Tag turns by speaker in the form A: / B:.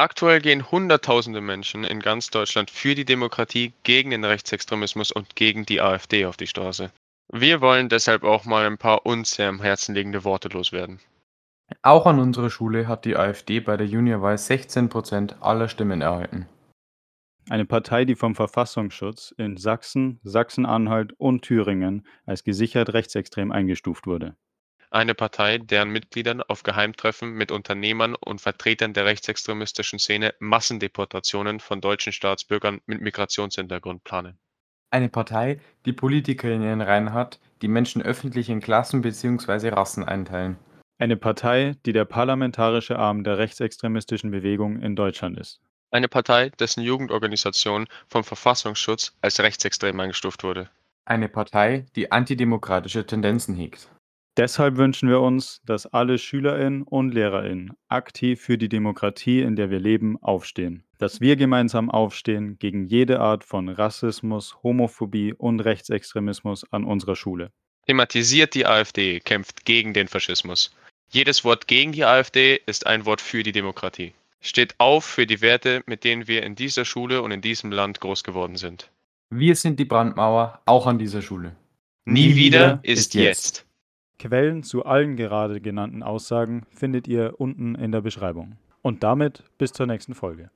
A: Aktuell gehen Hunderttausende Menschen in ganz Deutschland für die Demokratie, gegen den Rechtsextremismus und gegen die AfD auf die Straße. Wir wollen deshalb auch mal ein paar uns sehr am Herzen liegende Worte loswerden.
B: Auch an unserer Schule hat die AfD bei der Juniorwahl 16 Prozent aller Stimmen erhalten.
C: Eine Partei, die vom Verfassungsschutz in Sachsen, Sachsen-Anhalt und Thüringen als gesichert rechtsextrem eingestuft wurde.
A: Eine Partei, deren Mitgliedern auf Geheimtreffen mit Unternehmern und Vertretern der rechtsextremistischen Szene Massendeportationen von deutschen Staatsbürgern mit Migrationshintergrund planen.
B: Eine Partei, die Politiker in ihren Reihen hat, die Menschen öffentlich in Klassen bzw. Rassen einteilen.
C: Eine Partei, die der parlamentarische Arm der rechtsextremistischen Bewegung in Deutschland ist.
A: Eine Partei, dessen Jugendorganisation vom Verfassungsschutz als rechtsextrem eingestuft wurde.
B: Eine Partei, die antidemokratische Tendenzen hegt.
C: Deshalb wünschen wir uns, dass alle Schülerinnen und Lehrerinnen aktiv für die Demokratie, in der wir leben, aufstehen. Dass wir gemeinsam aufstehen gegen jede Art von Rassismus, Homophobie und Rechtsextremismus an unserer Schule.
A: Thematisiert die AfD, kämpft gegen den Faschismus. Jedes Wort gegen die AfD ist ein Wort für die Demokratie. Steht auf für die Werte, mit denen wir in dieser Schule und in diesem Land groß geworden sind.
B: Wir sind die Brandmauer, auch an dieser Schule.
A: Nie wieder ist jetzt.
C: Quellen zu allen gerade genannten Aussagen findet ihr unten in der Beschreibung. Und damit bis zur nächsten Folge.